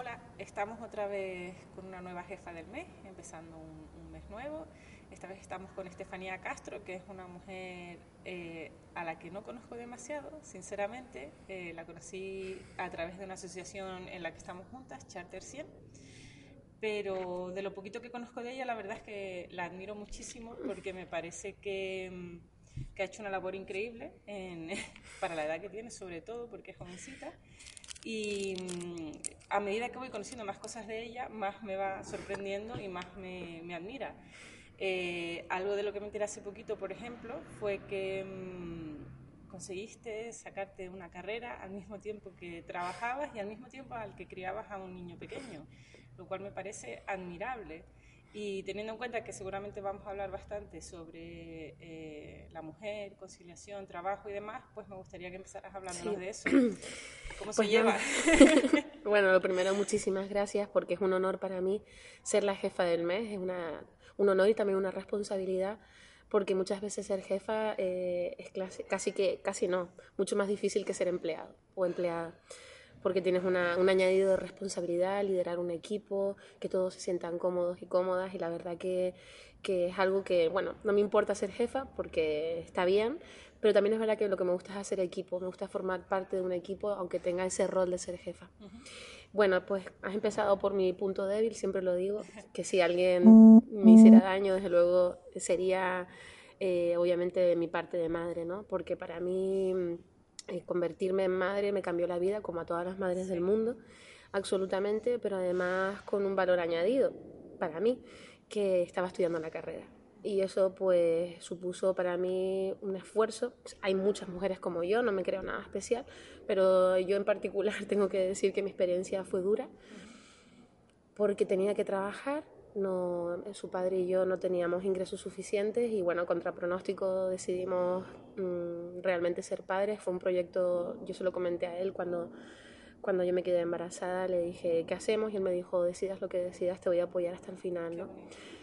Hola, estamos otra vez con una nueva jefa del mes, empezando un, mes nuevo. Esta vez estamos con Estefanía Castro, que es una mujer eh, a la que no conozco demasiado, sinceramente. Eh, la conocí a través de una asociación en la que estamos juntas, Charter 100. Pero de lo poquito que conozco de ella, la verdad es que la admiro muchísimo porque me parece que, mm, que ha hecho una labor increíble en, para la edad que tiene, sobre todo porque es jovencita. Y mm, a medida que voy conociendo más cosas de ella, más me va sorprendiendo y más me, me admira. Eh, algo de lo que me enteré hace poquito, por ejemplo, fue que mm, conseguiste sacarte una carrera al mismo tiempo que trabajabas y al mismo tiempo al que criabas a un niño pequeño, lo cual me parece admirable. Y teniendo en cuenta que seguramente vamos a hablar bastante sobre eh, la mujer, conciliación, trabajo y demás, pues me gustaría que empezaras hablándonos de eso. ¿Cómo se pues lleva? bueno, lo primero, muchísimas gracias porque es un honor para mí ser la jefa del mes. Es una, un honor y también una responsabilidad porque muchas veces ser jefa eh, es casi que, casi no, mucho más difícil que ser empleado o empleada porque tienes una, un añadido de responsabilidad, liderar un equipo, que todos se sientan cómodos y cómodas y la verdad que, que es algo que, bueno, no me importa ser jefa porque está bien, pero también es verdad que lo que me gusta es hacer equipo, me gusta formar parte de un equipo aunque tenga ese rol de ser jefa. Bueno, pues has empezado por mi punto débil, siempre lo digo, que si alguien me hiciera daño, desde luego sería eh, obviamente mi parte de madre, ¿no? Porque para mí eh, convertirme en madre me cambió la vida, como a todas las madres del mundo, absolutamente, pero además con un valor añadido para mí, que estaba estudiando la carrera. Y eso pues supuso para mí un esfuerzo. Hay muchas mujeres como yo, no me creo nada especial, pero yo en particular tengo que decir que mi experiencia fue dura porque tenía que trabajar, no, su padre y yo no teníamos ingresos suficientes y bueno, contra pronóstico decidimos mm, realmente ser padres. Fue un proyecto, yo se lo comenté a él cuando, cuando yo me quedé embarazada, le dije, ¿qué hacemos? Y él me dijo, decidas lo que decidas, te voy a apoyar hasta el final. ¿no?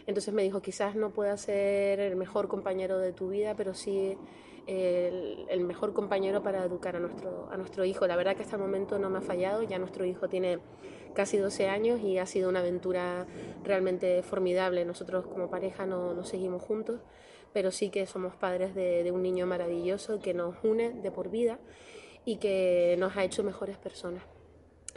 Entonces me dijo, quizás no pueda ser el mejor compañero de tu vida, pero sí el, el, mejor compañero para educar a nuestro, a nuestro hijo. La verdad que hasta el momento no me ha fallado, ya nuestro hijo tiene casi 12 años y ha sido una aventura realmente formidable. Nosotros como pareja no, no seguimos juntos, pero sí que somos padres de, de un niño maravilloso que nos une de por vida y que nos ha hecho mejores personas.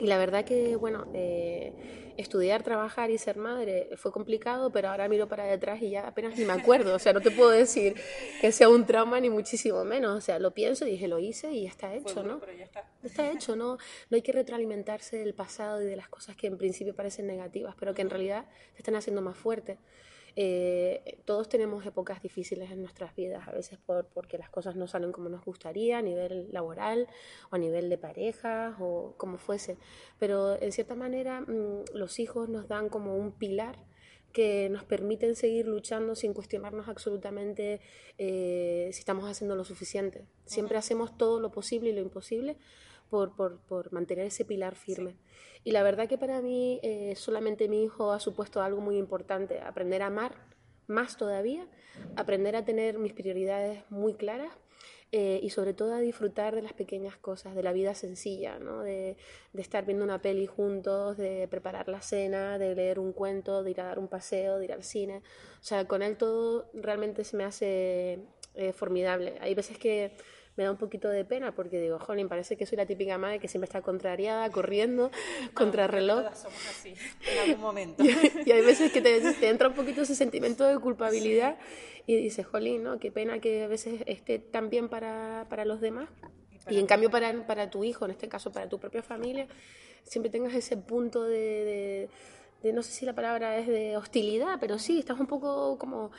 Y la verdad que, bueno, eh, estudiar, trabajar y ser madre fue complicado, pero ahora miro para detrás y ya apenas ni me acuerdo. O sea, no te puedo decir que sea un trauma ni muchísimo menos. O sea, lo pienso y dije, lo hice y ya está hecho, ¿no? Pero ya está. Está hecho, ¿no? No hay que retroalimentarse del pasado y de las cosas que en principio parecen negativas, pero que en realidad te están haciendo más fuerte. Eh, todos tenemos épocas difíciles en nuestras vidas, a veces por, porque las cosas no salen como nos gustaría a nivel laboral o a nivel de parejas o como fuese, pero en cierta manera mm, los hijos nos dan como un pilar que nos permiten seguir luchando sin cuestionarnos absolutamente eh, si estamos haciendo lo suficiente. Siempre hacemos todo lo posible y lo imposible por, por, por mantener ese pilar firme. Y la verdad que para mí eh, solamente mi hijo ha supuesto algo muy importante, aprender a amar más todavía, aprender a tener mis prioridades muy claras eh, y sobre todo a disfrutar de las pequeñas cosas, de la vida sencilla, ¿no? de, de, estar viendo una peli juntos, de preparar la cena, de leer un cuento, de ir a dar un paseo, de ir al cine. O sea, con él todo realmente se me hace eh, formidable. Hay veces que me da un poquito de pena porque digo, jolín, parece que soy la típica madre que siempre está contrariada, corriendo, contra reloj. Todas somos así, en algún momento. y, hay veces que te, te, entra un poquito ese sentimiento de culpabilidad y dices, jolín, ¿no? Qué pena que a veces esté tan bien para, para los demás. Y, en cambio para, para tu hijo, en este caso para tu propia familia, siempre tengas ese punto de, de, de no sé si la palabra es de hostilidad, pero sí, estás un poco como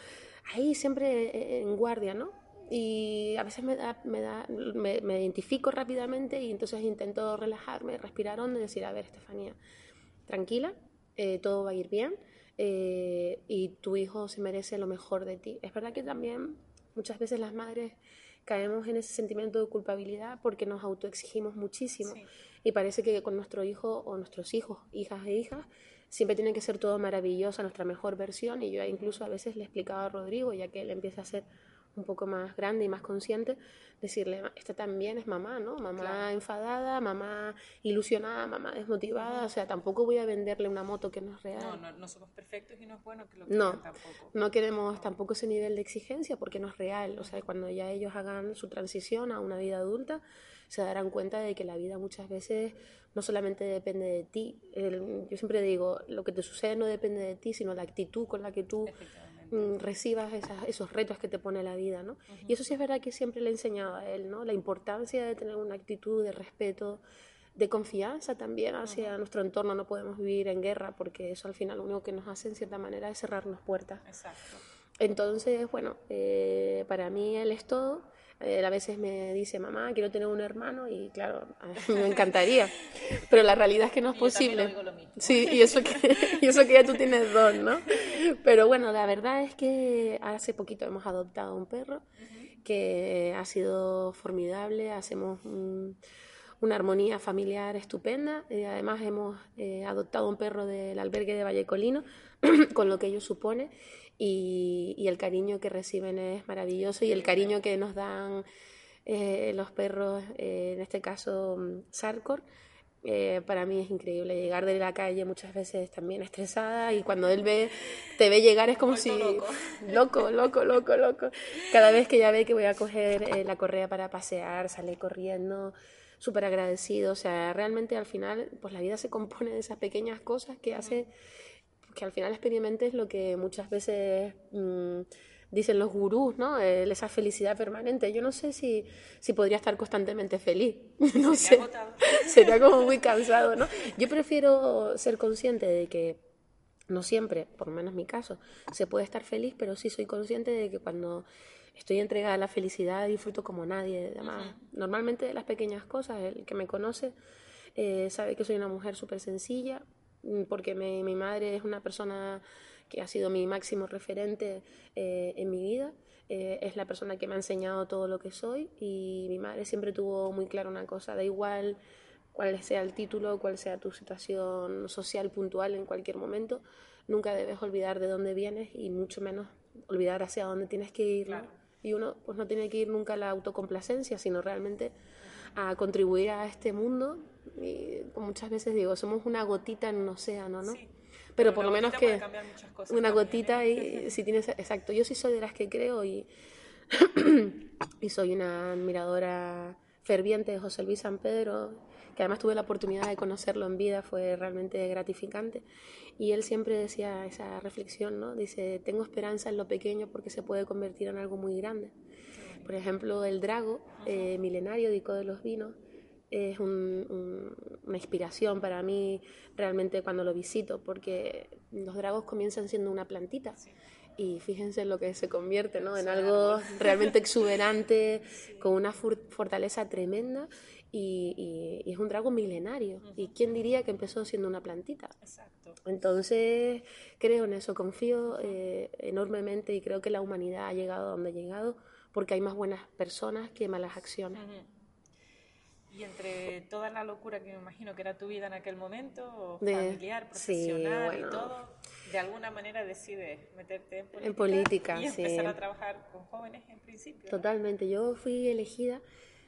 ahí siempre en guardia, ¿no? Y a veces me, da, me, da, me, me, identifico rápidamente y entonces intento relajarme, respirar hondo y decir, a ver, Estefanía, tranquila, eh, todo va a ir bien eh, y tu hijo se merece lo mejor de ti. Es verdad que también muchas veces las madres caemos en ese sentimiento de culpabilidad porque nos autoexigimos muchísimo sí. y parece que con nuestro hijo o nuestros hijos, hijas e hijas, siempre tiene que ser todo maravilloso, nuestra mejor versión y yo incluso a veces le explicaba a Rodrigo, ya que él empieza a ser un poco más grande y más consciente, decirle, esta también es mamá, ¿no? Mamá enfadada, mamá ilusionada, mamá desmotivada, o sea, tampoco voy a venderle una moto que no es real. No, no, no somos perfectos y no es bueno que lo no, tampoco. No queremos tampoco ese nivel de exigencia porque no es real, o sea, cuando ya ellos hagan su transición a una vida adulta, se darán cuenta de que la vida muchas veces no solamente depende de ti, yo siempre digo, lo que te sucede no depende de ti, sino la actitud con la que tú recibas esos retos que te pone la vida, ¿no? Y eso sí es verdad que siempre le he enseñado a él, ¿no? La importancia de tener una actitud de respeto, de confianza también hacia nuestro entorno. No podemos vivir en guerra porque eso al final lo único que nos hace en cierta manera es cerrarnos puertas. Exacto. Entonces, bueno, eh, para mí él es todo. A veces me dice, mamá, quiero tener un hermano y claro, me encantaría. Pero la realidad es que no es posible. Sí, y eso, que, y eso que ya tú tienes dos, ¿no? Pero bueno, la verdad es que hace poquito hemos adoptado un perro que ha sido formidable, hacemos una armonía familiar estupenda. y además hemos eh, adoptado un perro del albergue de Vallecolino, con lo que ello supone y, el cariño que reciben es maravilloso y el cariño que nos dan eh, los perros, eh, en este caso mm, Sarkor, eh, para mí es increíble llegar de la calle muchas veces también estresada y cuando él ve, te ve llegar es como si... Loco. loco, loco, loco, Cada vez que ya ve que voy a coger la correa para pasear, sale corriendo, súper agradecido. O sea, realmente al final, pues la vida se compone de esas pequeñas cosas que hace que al final experimentes lo que muchas veces mm, dicen los gurús, ¿no? esa felicidad permanente. Yo no sé si, si podría estar constantemente feliz. no sé. Sería como muy cansado, ¿no? Yo prefiero ser consciente de que no siempre, por lo menos mi caso, se puede estar feliz, pero sí soy consciente de que cuando estoy entregada a la felicidad disfruto como nadie. Además, normalmente de las pequeñas cosas, el que me conoce eh, sabe que soy una mujer súper sencilla, porque mi, mi, madre es una persona que ha sido mi máximo referente eh, en mi vida. Eh, es la persona que me ha enseñado todo lo que soy y mi madre siempre tuvo muy claro una cosa, da igual cuál sea el título, cuál sea tu situación social puntual en cualquier momento, nunca debes olvidar de dónde vienes y mucho menos olvidar hacia dónde tienes que ir. Y uno pues no tiene que ir nunca a la autocomplacencia, sino realmente a contribuir a este mundo. Y muchas veces digo, somos una gotita en un océano, ¿no? pero, por lo menos que una gotita y si tienes exacto yo sí soy de las que creo y y soy una admiradora ferviente de José Luis San Pedro que además tuve la oportunidad de conocerlo en vida fue realmente gratificante. Y él siempre decía esa reflexión no dice tengo esperanza en lo pequeño porque se puede convertir en algo muy grande por ejemplo el drago eh, milenario Dico de los Vinos es una inspiración para mí realmente cuando lo visito, porque los dragos comienzan siendo una plantita. Y fíjense en lo que se convierte, ¿no? En algo realmente exuberante, con una fortaleza tremenda y, es un drago milenario. ¿Y quién diría que empezó siendo una plantita? Exacto. Entonces, creo en eso, confío eh, enormemente y creo que la humanidad ha llegado a donde ha llegado porque hay más buenas personas que malas acciones. Y entre toda la locura que me imagino que era tu vida en aquel momento, familiar, profesional y todo, de alguna manera decides meterte en política, y empezar a trabajar con jóvenes en principio. Totalmente. Yo fui elegida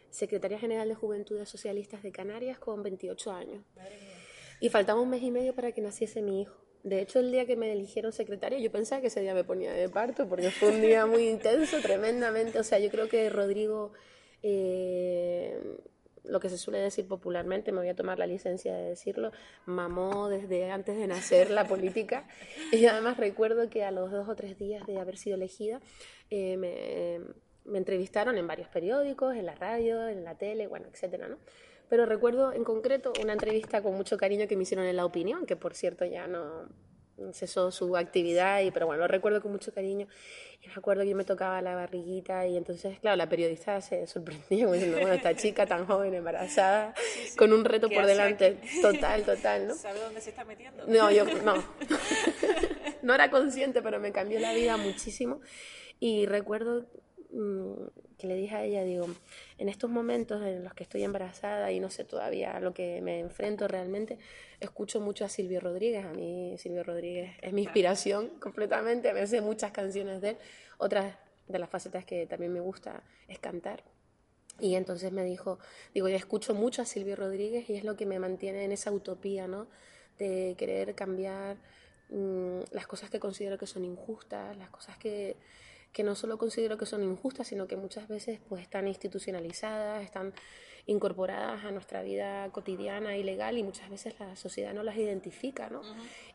secretaria general de Juventudes Socialistas de Canarias con 28 años. Y faltaba un mes y medio para que naciese mi hijo. De hecho, el día que me eligieron secretaria, yo pensaba que ese día me ponía de parto, porque fue un día muy intenso, tremendamente. O sea, yo creo que Rodrigo eh, lo que se suele decir popularmente, me voy a tomar la licencia de decirlo, mamó desde antes de nacer la política. Y además recuerdo que a los dos o tres días de haber sido elegida, eh, me, me, entrevistaron en varios periódicos, en la radio, en la tele, bueno, etcétera, ¿no? Pero recuerdo en concreto una entrevista con mucho cariño que me hicieron en La Opinión, que por cierto ya no, cesó su actividad, y, pero bueno, lo recuerdo con mucho cariño. Y me acuerdo que yo me tocaba la barriguita y entonces, claro, la periodista se sorprendía como diciendo, bueno, esta chica tan joven, embarazada, con un reto por delante, total, total, ¿no? ¿Sabe dónde se está metiendo? No, yo no. no era consciente, pero me cambió la vida muchísimo. Y recuerdo que le dije a ella, digo, en estos momentos en los que estoy embarazada y no sé todavía a lo que me enfrento realmente, escucho mucho a Silvio Rodríguez. A mí Silvio Rodríguez es mi inspiración completamente. Me sé muchas canciones de él, otras de las facetas que también me gusta es cantar. Y entonces me dijo, digo, ya escucho mucho a Silvio Rodríguez y es lo que me mantiene en esa utopía, ¿no? De querer cambiar mm, las cosas que considero que son injustas, las cosas que, que no solo considero que son injustas, sino que muchas veces pues están institucionalizadas, están incorporadas a nuestra vida cotidiana y legal y muchas veces la sociedad no las identifica, ¿no?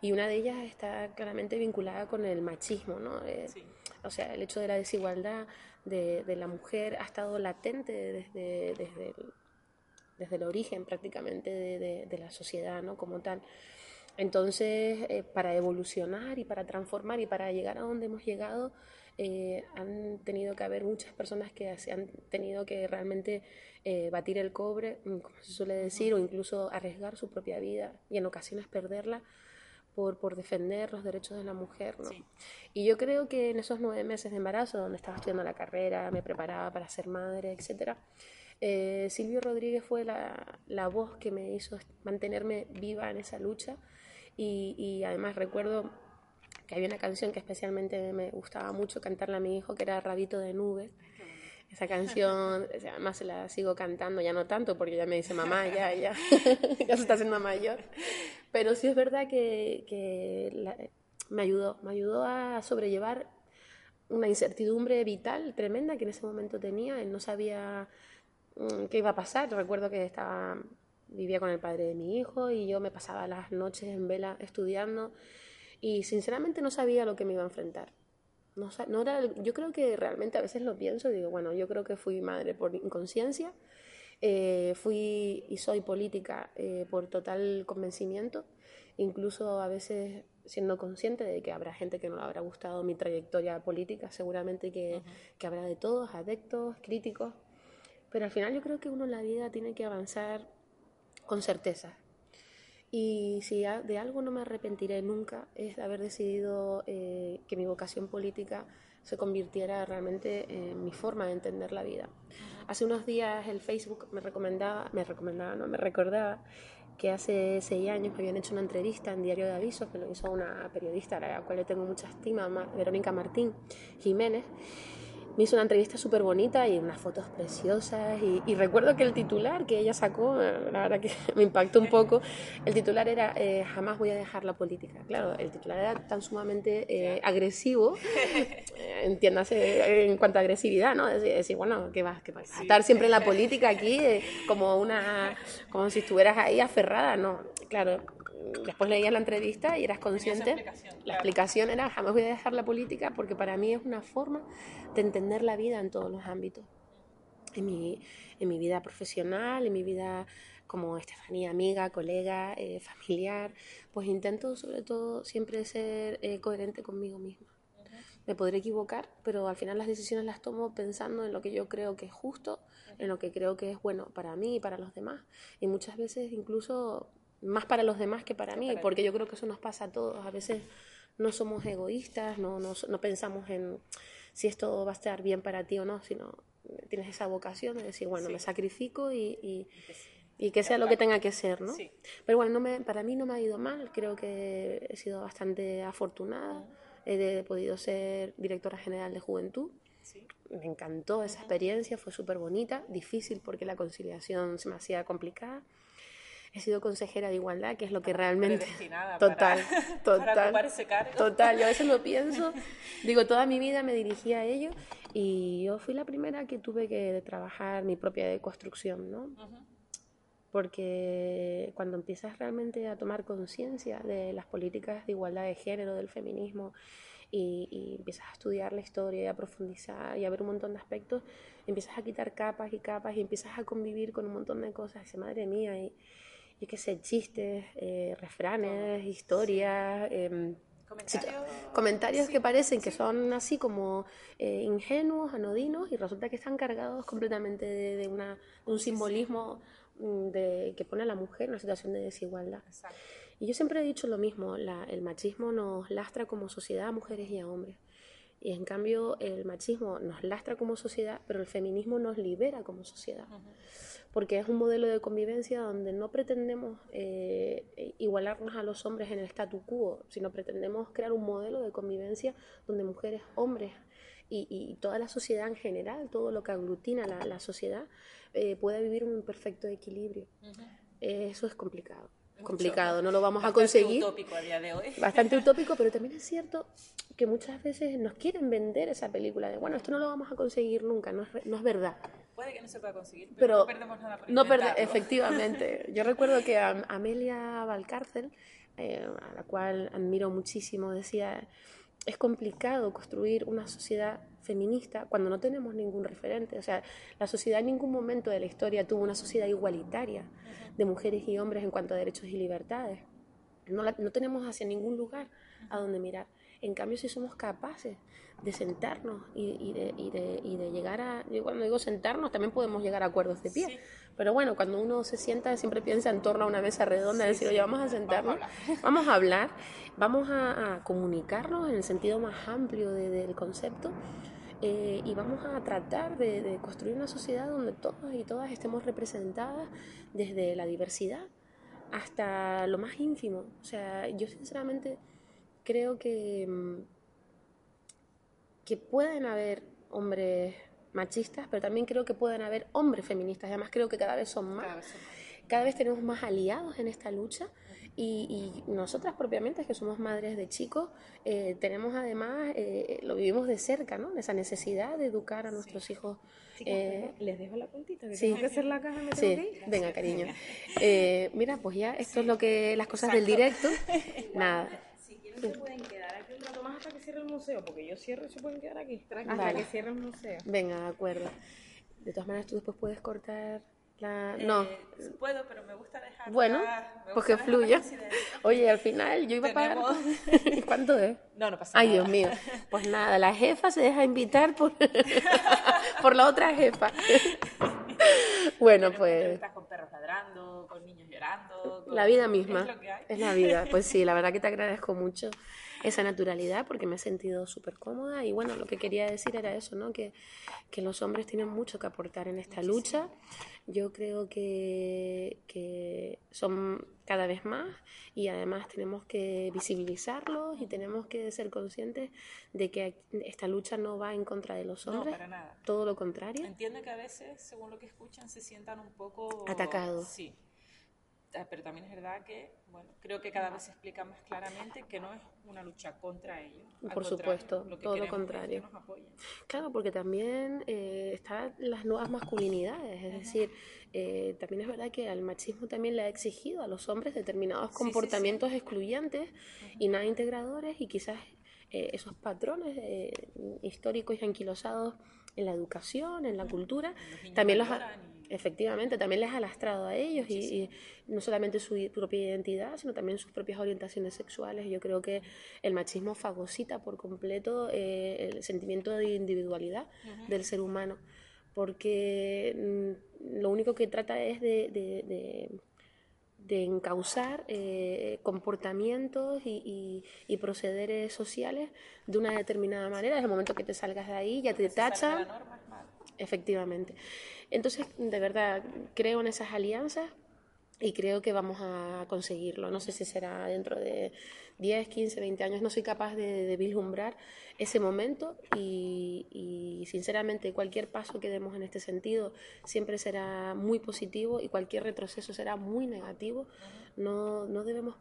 Y una de ellas está claramente vinculada con el machismo, ¿no? Eh, o sea, el hecho de la desigualdad de, de, la mujer ha estado latente desde, desde, el, desde el origen prácticamente de, de, la sociedad, ¿no? Como tal. Entonces, eh, para evolucionar y para transformar y para llegar a donde hemos llegado, eh, han tenido que haber muchas personas que han tenido que realmente eh, batir el cobre, mm, como se suele decir, o incluso arriesgar su propia vida y en ocasiones perderla por, por defender los derechos de la mujer. ¿no? Y yo creo que en esos nueve meses de embarazo, donde estaba estudiando la carrera, me preparaba para ser madre, etc., eh, Silvio Rodríguez fue la, la, voz que me hizo mantenerme viva en esa lucha y, y además recuerdo que había una canción que especialmente me gustaba mucho cantarle a mi hijo, que era Rabito de Nube. Esa canción, además se la sigo cantando, ya no tanto, porque ya me dice mamá, ya, ya, ya se está haciendo mayor. Pero sí es verdad que, que me ayudó, me ayudó a sobrellevar una incertidumbre vital tremenda que en ese momento tenía. No sabía mm, qué iba a pasar. Recuerdo que estaba, vivía con el padre de mi hijo y yo me pasaba las noches en vela estudiando y sinceramente no sabía lo que me iba a enfrentar. No, no era, yo creo que realmente a veces lo pienso y digo, bueno, yo creo que fui madre por inconsciencia, eh, fui y soy política eh, por total convencimiento, incluso a veces siendo consciente de que habrá gente que no le habrá gustado mi trayectoria política, seguramente que, que habrá de todos, adeptos, críticos, pero al final yo creo que uno en la vida tiene que avanzar con certeza, y si de algo no me arrepentiré nunca es de haber decidido eh, que mi vocación política se convirtiera realmente en mi forma de entender la vida. Hace unos días el Facebook me recomendaba, me recomendaba, no, me recordaba que hace seis años me habían hecho una entrevista en Diario de Avisos, que lo hizo una periodista a la cual le tengo mucha estima, Verónica Martín Jiménez, me hizo una entrevista súper bonita y unas fotos preciosas. Y, recuerdo que el titular que ella sacó, eh, la verdad que me impactó un poco, el titular era eh, Jamás voy a dejar la política. Claro, el titular era tan sumamente eh, agresivo, entiéndase en cuanto a agresividad, ¿no? Decir, decir bueno, ¿qué vas, qué vas a estar siempre en la política aquí como, una, como si estuvieras ahí aferrada? No, claro, después leías la entrevista y eras consciente. la explicación era, jamás voy a dejar la política porque para mí es una forma de entender la vida en todos los ámbitos. En mi, en mi vida profesional, en mi vida como Estefanía, amiga, colega, eh, familiar, pues intento sobre todo siempre ser eh, coherente conmigo misma. Me podré equivocar, pero al final las decisiones las tomo pensando en lo que yo creo que es justo, en lo que creo que es bueno para mí y para los demás. Y muchas veces incluso más para los demás que para mí, porque yo creo que eso nos pasa a todos. A veces no somos egoístas, no, no, no, pensamos en si esto va a estar bien para ti o no, sino tienes esa vocación de decir, bueno, me sacrifico y, y, que sea lo que tenga que ser, ¿no? Pero bueno, no me, para mí no me ha ido mal, creo que he sido bastante afortunada, he podido ser directora general de juventud. Me encantó esa experiencia, fue súper bonita, difícil porque la conciliación se me hacía complicada he sido consejera de igualdad, que es lo que realmente... Total, total. Total, yo a veces lo pienso, digo, toda mi vida me dirigí a ello y yo fui la primera que tuve que trabajar mi propia deconstrucción, ¿no? Porque cuando empiezas realmente a tomar conciencia de las políticas de igualdad de género, del feminismo, y, y, empiezas a estudiar la historia y a profundizar y a ver un montón de aspectos, empiezas a quitar capas y capas y empiezas a convivir con un montón de cosas. Dice, madre mía, y yo qué sé, chistes, eh, refranes, historias. Em, comentarios, que parecen que son así como eh, ingenuos, anodinos, y resulta que están cargados completamente de, una, un simbolismo mm, de, que pone a la mujer en una situación de desigualdad. Y yo siempre he dicho lo mismo, el machismo nos lastra como sociedad a mujeres y a hombres. Y en cambio el machismo nos lastra como sociedad, pero el feminismo nos libera como sociedad porque es un modelo de convivencia donde no pretendemos eh, igualarnos a los hombres en el statu quo, sino pretendemos crear un modelo de convivencia donde mujeres, hombres y, toda la sociedad en general, todo lo que aglutina la, la sociedad, eh, pueda vivir un perfecto equilibrio. eso es complicado. complicado, no lo vamos a conseguir. Bastante utópico a día de hoy. Bastante utópico, pero también es cierto que muchas veces nos quieren vender esa película de, bueno, esto no lo vamos a conseguir nunca, no es, no es verdad. Puede que no se pueda conseguir, pero, no perdemos nada por no Efectivamente. Yo recuerdo que Amelia Valcárcel, eh, a la cual admiro muchísimo, decía, es complicado construir una sociedad feminista cuando no tenemos ningún referente. O sea, la sociedad en ningún momento de la historia tuvo una sociedad igualitaria de mujeres y hombres en cuanto a derechos y libertades. No, no tenemos hacia ningún lugar a donde mirar. En cambio, si somos capaces de sentarnos y, de, y, de, y, de, llegar a... Yo cuando digo sentarnos, también podemos llegar a acuerdos de pie. Pero bueno, cuando uno se sienta, siempre piensa en torno a una mesa redonda, y decir, oye, vamos a sentarnos, vamos a hablar, vamos a, comunicarnos en el sentido más amplio del concepto. Eh, y vamos a tratar de, construir una sociedad donde todos y todas estemos representadas desde la diversidad hasta lo más ínfimo. O sea, yo sinceramente creo que, mm, que pueden haber hombres machistas, pero también creo que pueden haber hombres feministas. Además creo que cada vez son más. Cada vez tenemos más aliados en esta lucha y, nosotras propiamente, que somos madres de chicos, eh, tenemos además, eh, lo vivimos de cerca, ¿no? Esa necesidad de educar a nuestros hijos. Eh, les dejo la puntita, que sí. que hacer la caja, me sí. Venga, cariño. mira, pues ya, esto es lo que, las cosas del directo. Nada. Se pueden quedar aquí un rato más hasta que cierre el museo, porque yo cierro y se pueden quedar aquí. Hasta que cierre el museo. Venga, de acuerdo. De todas maneras, tú después puedes cortar no. Eh, puedo, pero me gusta dejar. Bueno, pues que fluya. Oye, al final yo iba a pagar. ¿Cuánto es? No, no pasa Ay, nada. Dios mío. Pues nada, la jefa se deja invitar por, por la otra jefa. bueno, pues. Estás con perros ladrando, con niños llorando. La vida misma. Es, es la vida. Pues sí, la verdad que te agradezco mucho esa naturalidad porque me he sentido súper cómoda y bueno, lo que quería decir era eso, ¿no? Que, que los hombres tienen mucho que aportar en esta lucha. Yo creo que, que son cada vez más y además tenemos que visibilizarlos y tenemos que ser conscientes de que esta lucha no va en contra de los hombres. No, para nada. Todo lo contrario. Entiendo que a veces, según lo que escuchan, se sientan un poco... Atacados. Sí. Ah, pero también es verdad que, bueno, creo que cada vez se explica más claramente que no es una lucha contra ellos. Por supuesto, todo lo contrario. claro, porque también eh, están las nuevas masculinidades, es decir, eh, también es verdad que al machismo también le ha exigido a los hombres determinados comportamientos excluyentes y nada integradores y quizás eh, esos patrones eh, históricos y anquilosados en la educación, en la cultura, también los ha, efectivamente, también les ha lastrado a ellos y, no solamente su propia identidad, sino también sus propias orientaciones sexuales. Yo creo que el machismo fagocita por completo eh, el sentimiento de individualidad del ser humano, porque mm, lo único que trata es de de encauzar eh, comportamientos y, procederes sociales de una determinada manera. Desde el momento que te salgas de ahí, ya te tacha. Efectivamente. Entonces, de verdad, creo en esas alianzas y creo que vamos a conseguirlo. No sé si será dentro de 10, 15, 20 años, no soy capaz de, vislumbrar ese momento y, sinceramente cualquier paso que demos en este sentido siempre será muy positivo y cualquier retroceso será muy negativo. No, no debemos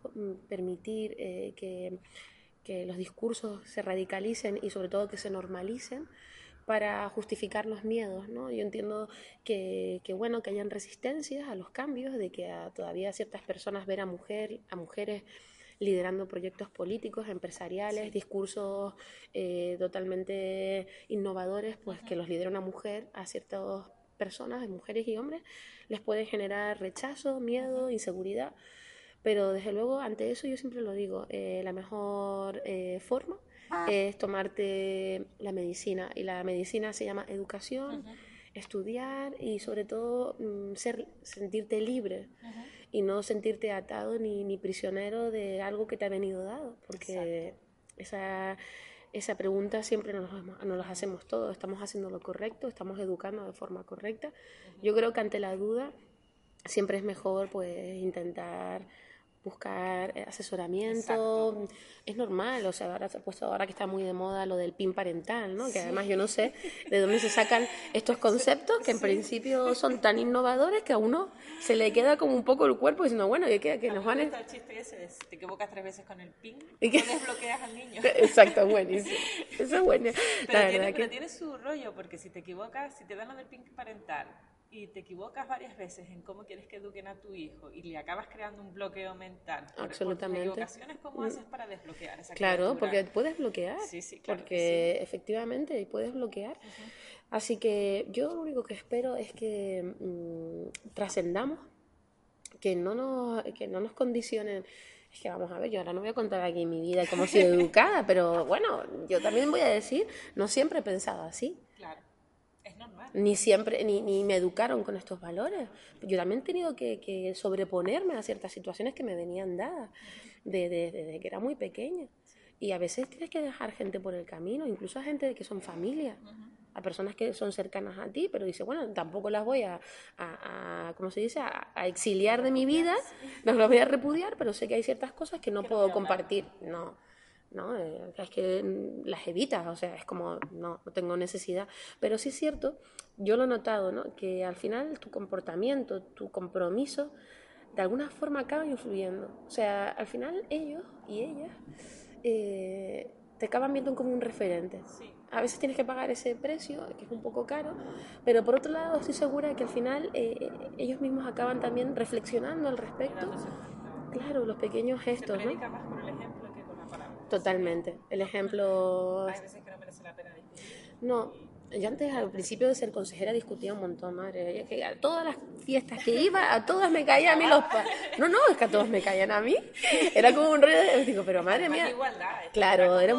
permitir eh, que, que los discursos se radicalicen y sobre todo que se normalicen para justificar los miedos, ¿no? Yo entiendo que, que, bueno que hayan resistencias a los cambios, de que todavía ciertas personas ver a mujer, a mujeres liderando proyectos políticos, empresariales, discursos eh, totalmente innovadores, pues que los lidera una mujer a ciertas personas, mujeres y hombres, les puede generar rechazo, miedo, inseguridad. Pero desde luego, ante eso yo siempre lo digo, eh, la mejor eh, forma es tomarte la medicina. Y la medicina se llama educación, estudiar y sobre todo mm, ser, sentirte libre y no sentirte atado ni, ni, prisionero de algo que te ha venido dado. Porque esa, esa pregunta siempre nos, nos las hacemos todos. ¿Estamos haciendo lo correcto? ¿Estamos educando de forma correcta? Yo creo que ante la duda siempre es mejor pues intentar buscar eh, asesoramiento. Es normal, o sea, ahora se ha puesto, ahora que está muy de moda lo del PIN parental, ¿no? Que además yo no sé de dónde se sacan estos conceptos que en principio son tan innovadores que a uno se le queda como un poco el cuerpo diciendo, bueno, ¿qué queda? Que nos van a... el chiste ese te equivocas tres veces con el PIN y que desbloqueas al niño. Exacto, buenísimo. Eso es bueno. Pero, tiene, pero tiene su rollo, porque si te equivocas, si te dan lo del PIN parental y te equivocas varias veces en cómo quieres que eduquen a tu hijo y le acabas creando un bloqueo mental. Absolutamente. Por equivocaciones, ¿cómo haces para desbloquear esa Claro, porque puedes bloquear. Sí, sí, claro Porque efectivamente puedes bloquear. Así que yo lo único que espero es que mm, trascendamos, que no nos, que no nos condicionen. Es que vamos a ver, yo ahora no voy a contar aquí mi vida y cómo he sido educada, pero bueno, yo también voy a decir, no siempre he pensado así. Ni siempre, ni, ni, me educaron con estos valores. Yo también he tenido que, sobreponerme a ciertas situaciones que me venían dadas desde de, que era muy pequeña. Y a veces tienes que dejar gente por el camino, incluso a gente que son familia, a personas que son cercanas a ti, pero dice, bueno, tampoco las voy a, a, ¿cómo se dice?, a, exiliar de mi vida, no las voy a repudiar, pero sé que hay ciertas cosas que no puedo compartir. No, ¿no? Eh, es que las evitas, o sea, es como, no, no tengo necesidad. Pero sí es cierto, yo lo he notado, ¿no? Que al final tu comportamiento, tu compromiso, de alguna forma acaba influyendo. O sea, al final ellos y ellas eh, te acaban viendo como un referente. A veces tienes que pagar ese precio, que es un poco caro, pero por otro lado estoy segura de que al final eh, ellos mismos acaban también reflexionando al respecto. Claro, los pequeños gestos, ¿no? Totalmente. El ejemplo... Hay veces que no merece la pena discutir. No, yo antes al principio de ser consejera discutía un montón, madre. Que a todas las fiestas que iba, a todas me caían a mí los... No, no, es que a todos me caían a mí. Era como un rollo de... Digo, pero madre mía... Igualdad, claro, era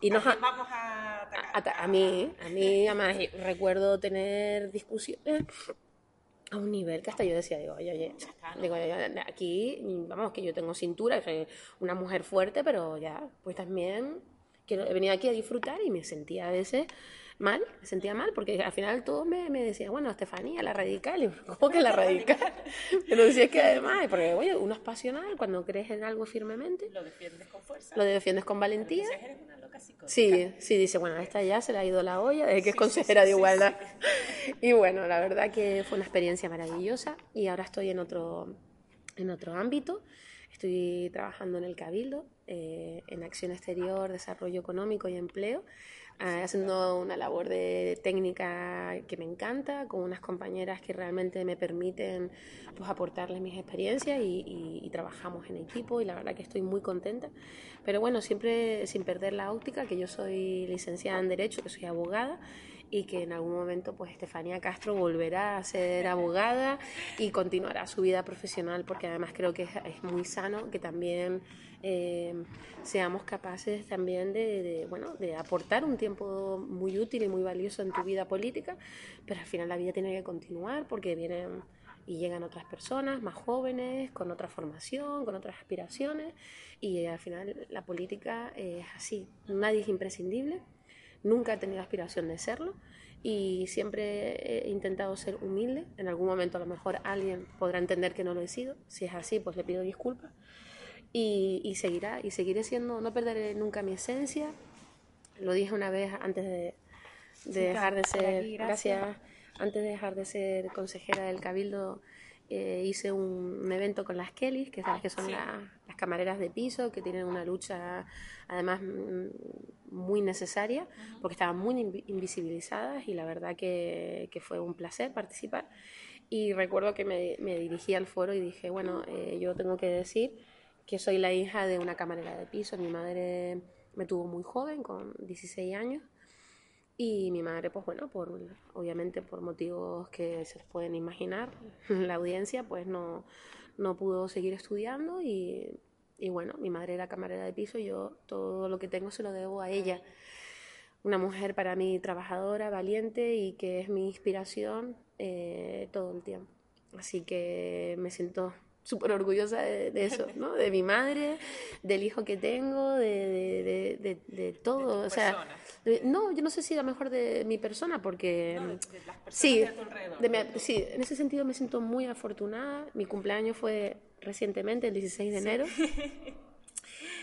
Y nos vamos a, a, a, mí, a mí, además, recuerdo tener discusiones a un nivel que hasta yo decía, digo, oye, oye, digo, aquí, vamos, que yo tengo cintura, soy una mujer fuerte, pero ya, pues también quiero, he venido aquí a disfrutar y me sentía a veces mal, me sentía mal, porque al final todos me, me decían, bueno, Estefanía, la radical, y ¿cómo que la radical? Pero decía que además, porque oye, uno es pasional, cuando crees en algo firmemente, lo defiendes con fuerza, lo defiendes con valentía. Eres sí, sí, dice, bueno, a esta ya se le ha ido la olla, de que es consejera de igualdad. Y bueno, la verdad que fue una experiencia maravillosa y ahora estoy en otro, en otro ámbito. Estoy trabajando en el Cabildo, eh, en acción exterior, desarrollo económico y empleo. Ah, haciendo una labor de técnica que me encanta, con unas compañeras que realmente me permiten pues, aportarles mis experiencias y, trabajamos en equipo y la verdad que estoy muy contenta. Pero bueno, siempre sin perder la óptica, que yo soy licenciada en Derecho, que soy abogada y que en algún momento pues Estefanía Castro volverá a ser abogada y continuará su vida profesional porque además creo que es, muy sano que también eh, seamos capaces también de, bueno, de aportar un tiempo muy útil y muy valioso en tu vida política, pero al final la vida tiene que continuar porque vienen y llegan otras personas más jóvenes, con otra formación, con otras aspiraciones y al final la política es así, nadie es imprescindible Nunca he tenido aspiración de serlo y siempre he intentado ser humilde. En algún momento a lo mejor alguien podrá entender que no lo he sido. Si es así, pues le pido disculpas. Y, seguirá, y seguiré siendo, no perderé nunca mi esencia. Lo dije una vez antes de, dejar de ser, gracias. antes de dejar de ser consejera del Cabildo, eh, hice un, evento con las Kellys, que sabes que son las camareras de piso, que tienen una lucha además mm, muy necesaria, porque estaban muy invisibilizadas y la verdad que, que fue un placer participar. Y recuerdo que me, me dirigí al foro y dije, bueno, eh, yo tengo que decir que soy la hija de una camarera de piso. Mi madre me tuvo muy joven, con 16 años, y mi madre, pues bueno, por, obviamente por motivos que se les pueden imaginar, la audiencia, pues no, no pudo seguir estudiando y y bueno, mi madre era camarera de piso y yo todo lo que tengo se lo debo a ella. Una mujer para mí trabajadora, valiente y que es mi inspiración eh, todo el tiempo. Así que me siento súper orgullosa de, eso, ¿no? De mi madre, del hijo que tengo, de, de, de todo. o sea, no, yo no sé si a lo mejor de mi persona, porque... No, las personas sí, sí, en ese sentido me siento muy afortunada. Mi cumpleaños fue recientemente, el 16 de enero.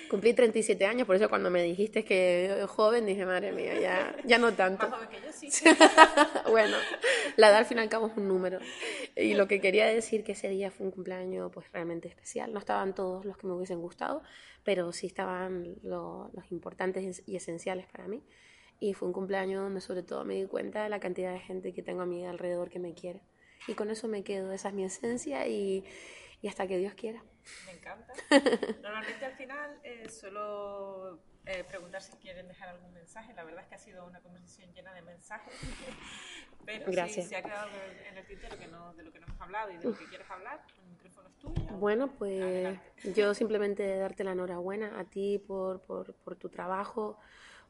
Cumplí 37 años, por eso cuando me dijiste que joven, dije, madre mía, ya, ya no tanto. Más joven que yo, sí. bueno, la edad al fin y al cabo es un número. Y lo que quería decir que ese día fue un cumpleaños pues realmente especial. No estaban todos los que me hubiesen gustado, pero sí estaban lo- los importantes y esenciales para mí. Y fue un cumpleaños donde sobre todo me di cuenta de la cantidad de gente que tengo a mi alrededor que me quiere. Y con eso me quedo, esa es mi esencia y, y hasta que Dios quiera. Me encanta. Normalmente al final eh, suelo eh, preguntar si quieren dejar algún mensaje. La verdad es que ha sido una conversación llena de mensajes. Pero Gracias. si se ha quedado en el tintero que no, de lo que no hemos hablado y de lo que quieres hablar, el micrófono es tuyo. Bueno, pues Adelante. yo simplemente darte la enhorabuena a ti por, por, por tu trabajo,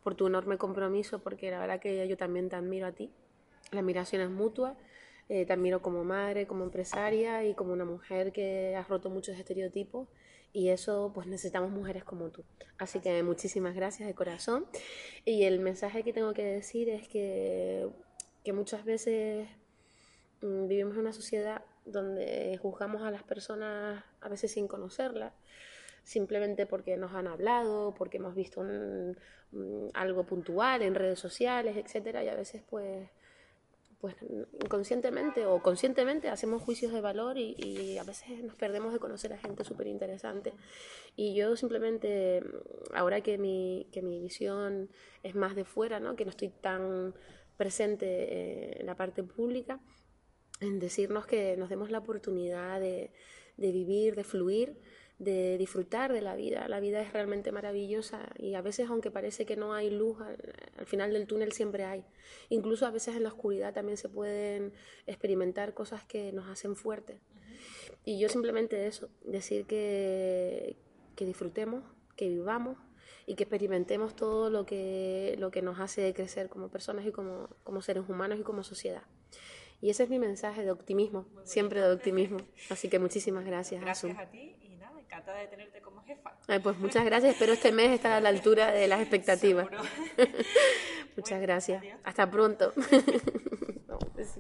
por tu enorme compromiso, porque la verdad que yo también te admiro a ti. La admiración es mutua. Eh, te admiro como madre, como empresaria y como una mujer que has roto muchos estereotipos y eso pues necesitamos mujeres como tú. Así que muchísimas gracias de corazón. Y el mensaje que tengo que decir es que, que muchas veces mm, vivimos en una sociedad donde juzgamos a las personas a veces sin conocerlas, simplemente porque nos han hablado, porque hemos visto un- un- algo puntual en redes sociales, etcétera, y a veces pues pues inconscientemente o conscientemente hacemos juicios de valor y, a veces nos perdemos de conocer a gente súper interesante. Y yo simplemente, ahora que mi, que mi visión es más de fuera, ¿no? que no estoy tan presente eh, en la parte pública, en decirnos que nos demos la oportunidad de, de vivir, de fluir, de disfrutar de la vida. La vida es realmente maravillosa y a veces, aunque parece que no hay luz, al, al final del túnel siempre hay. Incluso a veces en la oscuridad también se pueden experimentar cosas que nos hacen fuertes. Y yo simplemente eso, decir que, que disfrutemos, que vivamos y que experimentemos todo lo que, lo que nos hace crecer como personas y como, como seres humanos y como sociedad. Y ese es mi mensaje de optimismo, siempre de optimismo. Así que muchísimas gracias. Gracias a ti y nada, encantada de tenerte como jefa. Pues muchas gracias, espero este mes estar a la altura de las expectativas. muchas gracias. Hasta pronto. Pues